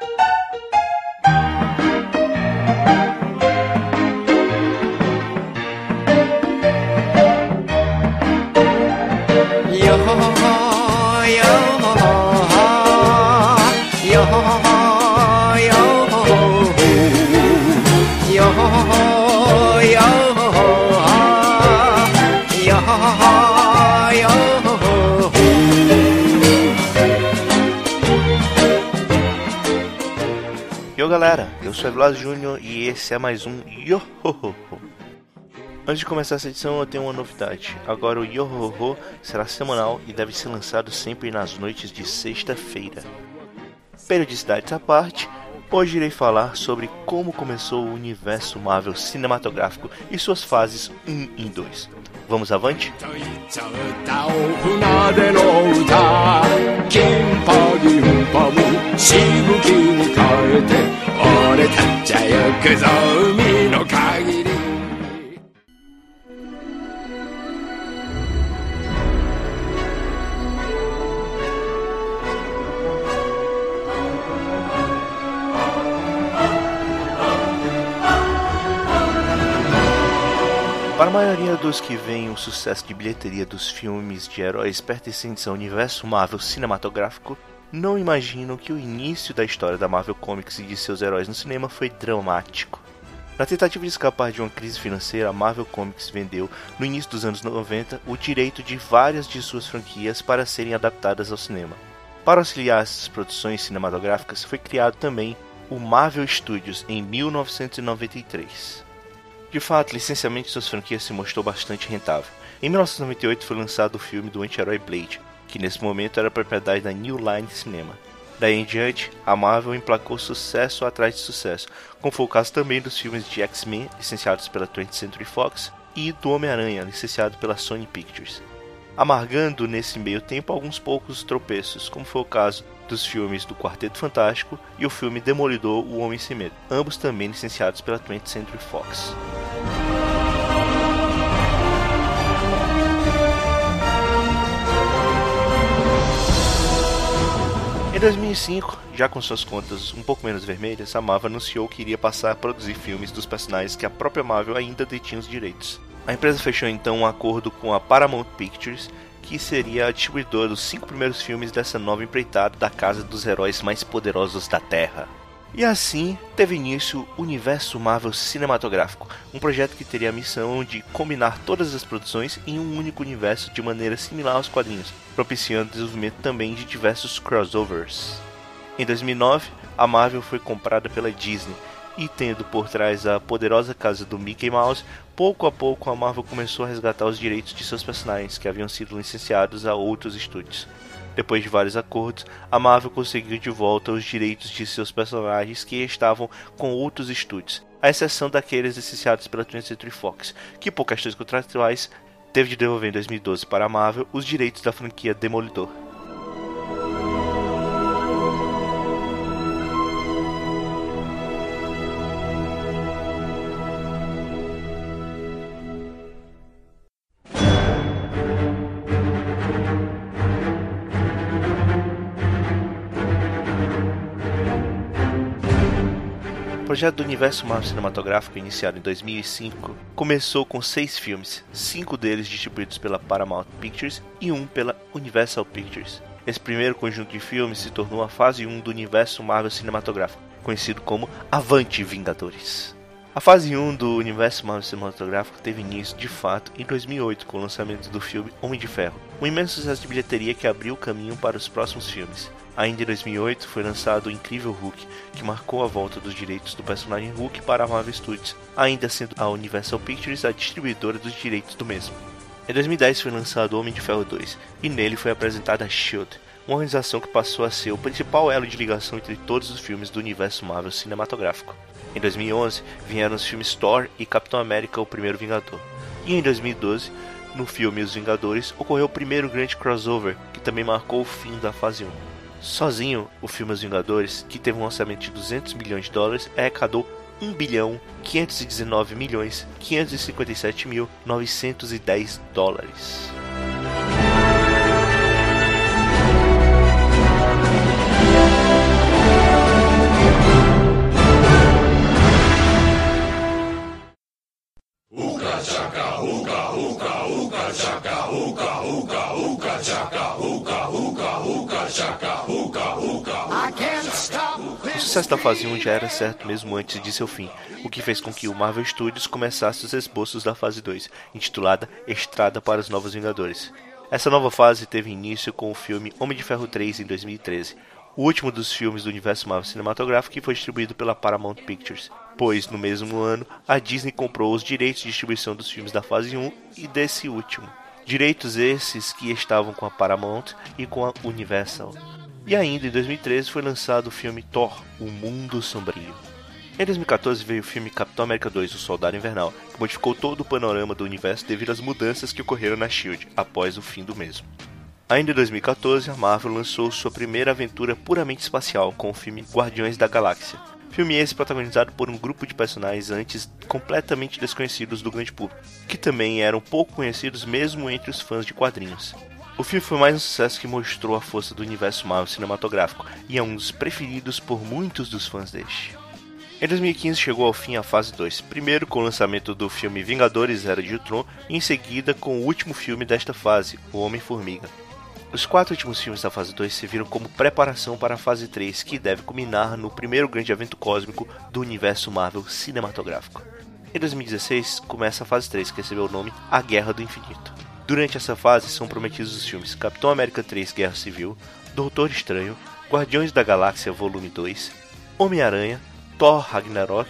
Yo galera, eu sou Evlas Júnior e esse é mais um Yo Ho Ho Ho. Antes de começar essa edição eu tenho uma novidade. Agora o Yo Ho Ho será semanal e deve ser lançado sempre nas noites de sexta-feira. Periodicidades à parte, hoje irei falar sobre como começou o universo Marvel cinematográfico e suas fases 1 e 2. Vamos avante? と言っちゃったお船での歌金パ銀パムしぶきに変えて俺たちゃ行くぞ海の限り Para a maioria dos que veem o sucesso de bilheteria dos filmes de heróis pertencentes ao universo Marvel cinematográfico, não imaginam que o início da história da Marvel Comics e de seus heróis no cinema foi dramático. Na tentativa de escapar de uma crise financeira, a Marvel Comics vendeu, no início dos anos 90, o direito de várias de suas franquias para serem adaptadas ao cinema. Para auxiliar essas produções cinematográficas, foi criado também o Marvel Studios em 1993. De fato, licenciamento de suas franquias se mostrou bastante rentável. Em 1998 foi lançado o filme do anti-herói Blade, que nesse momento era propriedade da New Line Cinema. Daí em diante, a Marvel emplacou sucesso atrás de sucesso, como foi o caso também dos filmes de X-Men, licenciados pela 20th Century Fox, e do Homem-Aranha, licenciado pela Sony Pictures. Amargando nesse meio tempo alguns poucos tropeços, como foi o caso dos filmes do Quarteto Fantástico e o filme Demolidor O Homem Sem Medo, ambos também licenciados pela 20th Century Fox. Em 2005, já com suas contas um pouco menos vermelhas, a Marvel anunciou que iria passar a produzir filmes dos personagens que a própria Marvel ainda detinha os direitos. A empresa fechou então um acordo com a Paramount Pictures, que seria a distribuidora dos cinco primeiros filmes dessa nova empreitada da casa dos heróis mais poderosos da Terra. E assim teve início o Universo Marvel Cinematográfico, um projeto que teria a missão de combinar todas as produções em um único universo de maneira similar aos quadrinhos, propiciando o desenvolvimento também de diversos crossovers. Em 2009, a Marvel foi comprada pela Disney e tendo por trás a poderosa casa do Mickey Mouse, pouco a pouco a Marvel começou a resgatar os direitos de seus personagens que haviam sido licenciados a outros estúdios. Depois de vários acordos, a Marvel conseguiu de volta os direitos de seus personagens que estavam com outros estúdios, à exceção daqueles licenciados pela 20th Century Fox, que por questões contratuais teve de devolver em 2012 para a Marvel os direitos da franquia Demolidor. Projeto do universo Marvel cinematográfico, iniciado em 2005, começou com seis filmes, cinco deles distribuídos pela Paramount Pictures e um pela Universal Pictures. Esse primeiro conjunto de filmes se tornou a fase 1 do universo Marvel cinematográfico, conhecido como Avante Vingadores. A fase 1 do universo Marvel cinematográfico teve início, de fato, em 2008 com o lançamento do filme Homem de Ferro, um imenso sucesso de bilheteria que abriu o caminho para os próximos filmes. Ainda em 2008 foi lançado o Incrível Hulk, que marcou a volta dos direitos do personagem Hulk para a Marvel Studios, ainda sendo a Universal Pictures a distribuidora dos direitos do mesmo. Em 2010 foi lançado Homem de Ferro 2, e nele foi apresentada SHIELD, uma organização que passou a ser o principal elo de ligação entre todos os filmes do universo Marvel cinematográfico. Em 2011 vieram os filmes Thor e Capitão América: O Primeiro Vingador. E em 2012, no filme Os Vingadores, ocorreu o primeiro grande crossover, que também marcou o fim da fase 1. Sozinho, o filme Os Vingadores, que teve um orçamento de 200 milhões de dólares, arrecadou 1 bilhão 519 milhões 557 mil 910 dólares. Sucesso da fase 1 já era certo mesmo antes de seu fim, o que fez com que o Marvel Studios começasse os esboços da fase 2, intitulada Estrada para os Novos Vingadores. Essa nova fase teve início com o filme Homem de Ferro 3 em 2013, o último dos filmes do universo Marvel cinematográfico que foi distribuído pela Paramount Pictures, pois no mesmo ano a Disney comprou os direitos de distribuição dos filmes da fase 1 e desse último. Direitos esses que estavam com a Paramount e com a Universal. E ainda em 2013 foi lançado o filme Thor: O Mundo Sombrio. Em 2014 veio o filme Capitão América 2: O Soldado Invernal, que modificou todo o panorama do universo devido às mudanças que ocorreram na Shield após o fim do mesmo. Ainda em 2014, a Marvel lançou sua primeira aventura puramente espacial com o filme Guardiões da Galáxia. Filme esse protagonizado por um grupo de personagens antes completamente desconhecidos do grande público, que também eram pouco conhecidos mesmo entre os fãs de quadrinhos. O filme foi mais um sucesso que mostrou a força do universo Marvel cinematográfico e é um dos preferidos por muitos dos fãs deste. Em 2015 chegou ao fim a fase 2, primeiro com o lançamento do filme Vingadores Era de Ultron e em seguida com o último filme desta fase, O Homem-Formiga. Os quatro últimos filmes da fase 2 serviram como preparação para a fase 3, que deve culminar no primeiro grande evento cósmico do universo Marvel cinematográfico. Em 2016 começa a fase 3, que recebeu o nome A Guerra do Infinito. Durante essa fase são prometidos os filmes Capitão América 3 Guerra Civil, Doutor Estranho, Guardiões da Galáxia Volume 2, Homem-Aranha, Thor Ragnarok,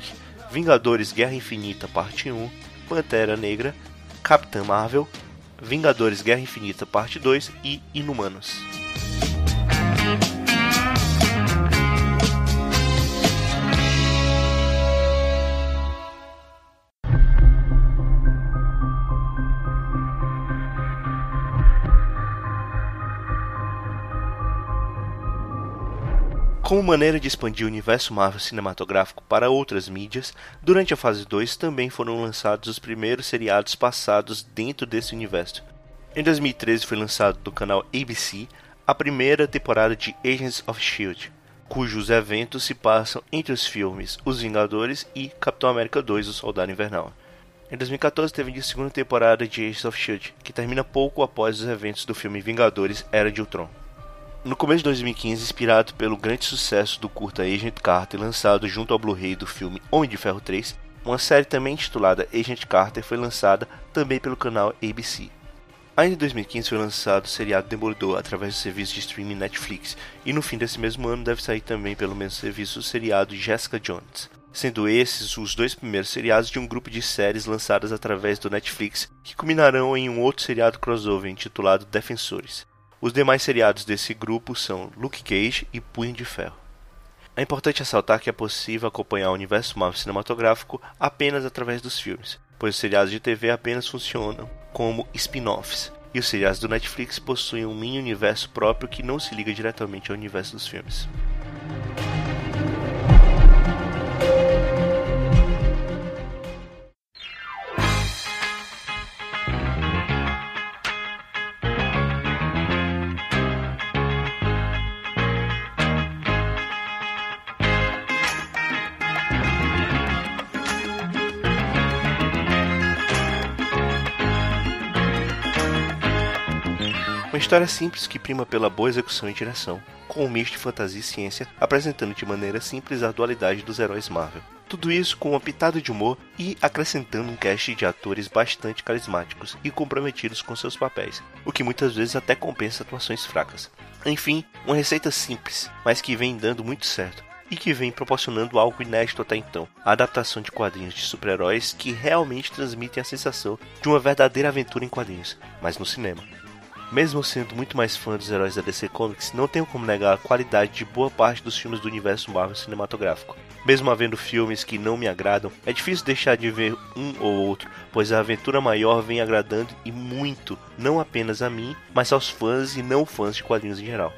Vingadores Guerra Infinita Parte 1, Pantera Negra, Capitã Marvel, Vingadores Guerra Infinita Parte 2 e Inumanos. Como maneira de expandir o universo Marvel cinematográfico para outras mídias, durante a fase 2 também foram lançados os primeiros seriados passados dentro desse universo. Em 2013 foi lançado no canal ABC a primeira temporada de Agents of Shield, cujos eventos se passam entre os filmes Os Vingadores e Capitão América 2: O Soldado Invernal. Em 2014 teve a segunda temporada de Agents of Shield, que termina pouco após os eventos do filme Vingadores Era de Ultron. No começo de 2015, inspirado pelo grande sucesso do curta Agent Carter lançado junto ao Blu-ray do filme Homem de Ferro 3, uma série também intitulada Agent Carter foi lançada também pelo canal ABC. Ainda em 2015 foi lançado o seriado Demolidor através do serviço de streaming Netflix, e no fim desse mesmo ano deve sair também pelo mesmo serviço o seriado Jessica Jones, sendo esses os dois primeiros seriados de um grupo de séries lançadas através do Netflix que culminarão em um outro seriado crossover intitulado Defensores. Os demais seriados desse grupo são Luke Cage e Punho de Ferro. É importante ressaltar que é possível acompanhar o universo Marvel cinematográfico apenas através dos filmes, pois os seriados de TV apenas funcionam como spin-offs, e os seriados do Netflix possuem um mini universo próprio que não se liga diretamente ao universo dos filmes. Uma história simples que prima pela boa execução e direção, com um misto de fantasia e ciência, apresentando de maneira simples a dualidade dos heróis Marvel. Tudo isso com uma pitada de humor e acrescentando um cast de atores bastante carismáticos e comprometidos com seus papéis, o que muitas vezes até compensa atuações fracas. Enfim, uma receita simples, mas que vem dando muito certo e que vem proporcionando algo inédito até então: a adaptação de quadrinhos de super-heróis que realmente transmitem a sensação de uma verdadeira aventura em quadrinhos, mas no cinema. Mesmo sendo muito mais fã dos heróis da DC Comics, não tenho como negar a qualidade de boa parte dos filmes do universo Marvel cinematográfico. Mesmo havendo filmes que não me agradam, é difícil deixar de ver um ou outro, pois a aventura maior vem agradando e muito, não apenas a mim, mas aos fãs e não fãs de quadrinhos em geral.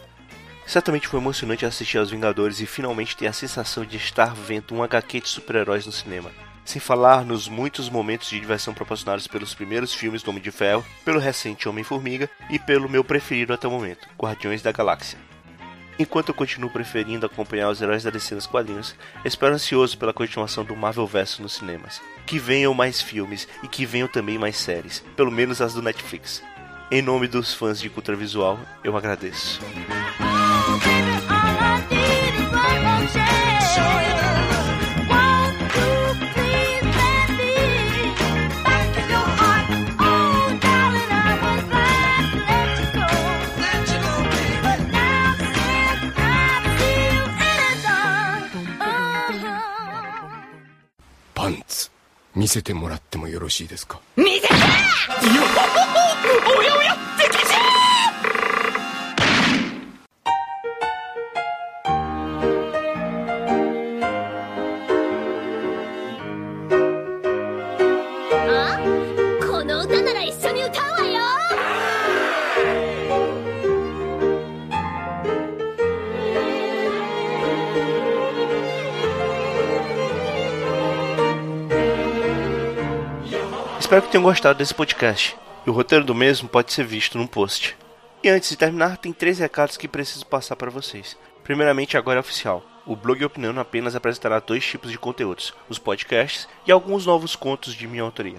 Certamente foi emocionante assistir aos Vingadores e finalmente ter a sensação de estar vendo um HQ de super-heróis no cinema sem falar nos muitos momentos de diversão proporcionados pelos primeiros filmes do Homem de Ferro, pelo recente Homem-Formiga e pelo meu preferido até o momento, Guardiões da Galáxia. Enquanto eu continuo preferindo acompanhar os heróis da DC nos quadrinhos, espero ansioso pela continuação do Marvel Verso nos cinemas. Que venham mais filmes e que venham também mais séries, pelo menos as do Netflix. Em nome dos fãs de cultura visual, eu agradeço. 見せてもらってもよろしいですか？見せて！おやおや Espero que tenham gostado desse podcast. E o roteiro do mesmo pode ser visto no post. E antes de terminar, tem três recados que preciso passar para vocês. Primeiramente, agora é oficial. O blog Opinando apenas apresentará dois tipos de conteúdos: os podcasts e alguns novos contos de minha autoria.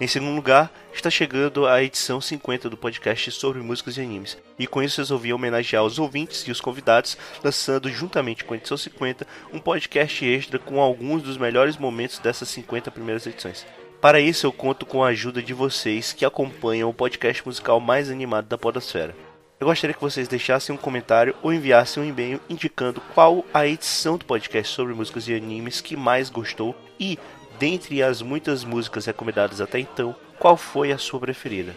Em segundo lugar, está chegando a edição 50 do podcast sobre músicas e animes, e com isso resolvi homenagear os ouvintes e os convidados, lançando juntamente com a edição 50 um podcast extra com alguns dos melhores momentos dessas 50 primeiras edições. Para isso, eu conto com a ajuda de vocês que acompanham o podcast musical mais animado da Podosfera. Eu gostaria que vocês deixassem um comentário ou enviassem um e-mail indicando qual a edição do podcast sobre músicas e animes que mais gostou e, dentre as muitas músicas recomendadas até então, qual foi a sua preferida.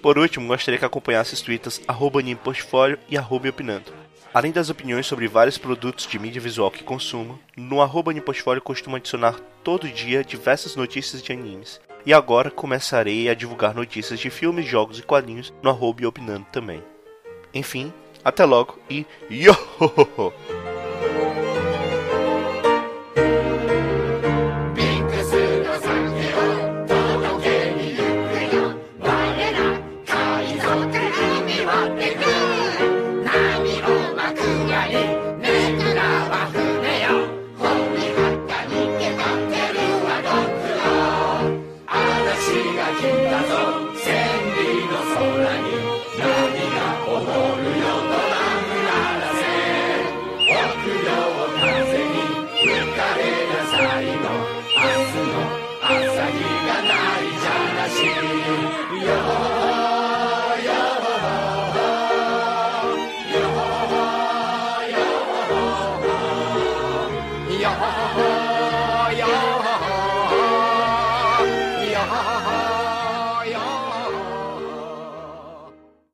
Por último, gostaria que acompanhasse os twitters arroba e arroba Opinando. Além das opiniões sobre vários produtos de mídia visual que consumo, no arroba Portfólio costumo adicionar todo dia diversas notícias de animes. E agora começarei a divulgar notícias de filmes, jogos e quadrinhos no arroba Opinando também. Enfim, até logo e yo!